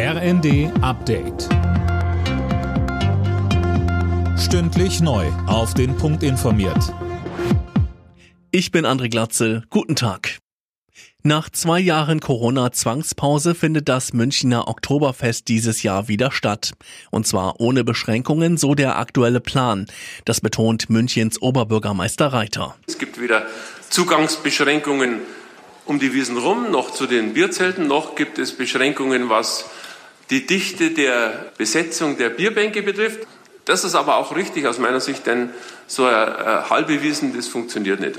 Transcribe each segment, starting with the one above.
RND Update. Stündlich neu. Auf den Punkt informiert. Ich bin André Glatzel. Guten Tag. Nach zwei Jahren Corona-Zwangspause findet das Münchner Oktoberfest dieses Jahr wieder statt. Und zwar ohne Beschränkungen, so der aktuelle Plan. Das betont Münchens Oberbürgermeister Reiter. Es gibt weder Zugangsbeschränkungen um die Wiesen rum, noch zu den Bierzelten, noch gibt es Beschränkungen, was die Dichte der Besetzung der Bierbänke betrifft. Das ist aber auch richtig aus meiner Sicht, denn so ein halbe Wiesen, das funktioniert nicht.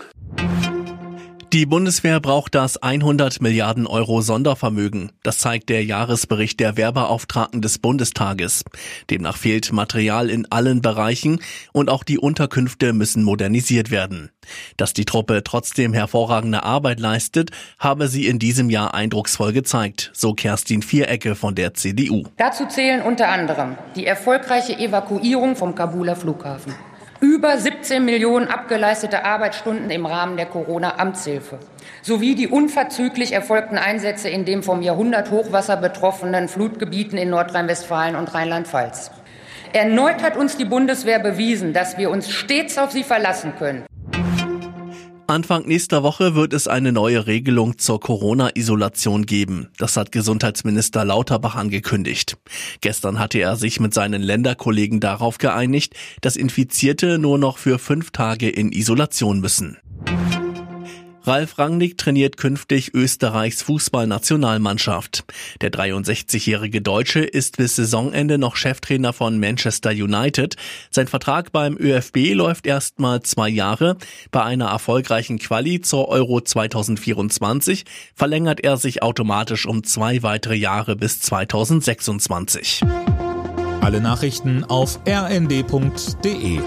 Die Bundeswehr braucht das 100 Milliarden Euro Sondervermögen. Das zeigt der Jahresbericht der Werbeauftragten des Bundestages. Demnach fehlt Material in allen Bereichen und auch die Unterkünfte müssen modernisiert werden. Dass die Truppe trotzdem hervorragende Arbeit leistet, habe sie in diesem Jahr eindrucksvoll gezeigt, so Kerstin Vierecke von der CDU. Dazu zählen unter anderem die erfolgreiche Evakuierung vom Kabuler Flughafen über 17 Millionen abgeleistete Arbeitsstunden im Rahmen der Corona-Amtshilfe sowie die unverzüglich erfolgten Einsätze in den vom Jahrhunderthochwasser betroffenen Flutgebieten in Nordrhein-Westfalen und Rheinland-Pfalz. Erneut hat uns die Bundeswehr bewiesen, dass wir uns stets auf sie verlassen können. Anfang nächster Woche wird es eine neue Regelung zur Corona-Isolation geben. Das hat Gesundheitsminister Lauterbach angekündigt. Gestern hatte er sich mit seinen Länderkollegen darauf geeinigt, dass Infizierte nur noch für fünf Tage in Isolation müssen. Ralf Rangnick trainiert künftig Österreichs Fußballnationalmannschaft. Der 63-jährige Deutsche ist bis Saisonende noch Cheftrainer von Manchester United. Sein Vertrag beim ÖFB läuft erst mal zwei Jahre. Bei einer erfolgreichen Quali zur Euro 2024 verlängert er sich automatisch um zwei weitere Jahre bis 2026. Alle Nachrichten auf rnd.de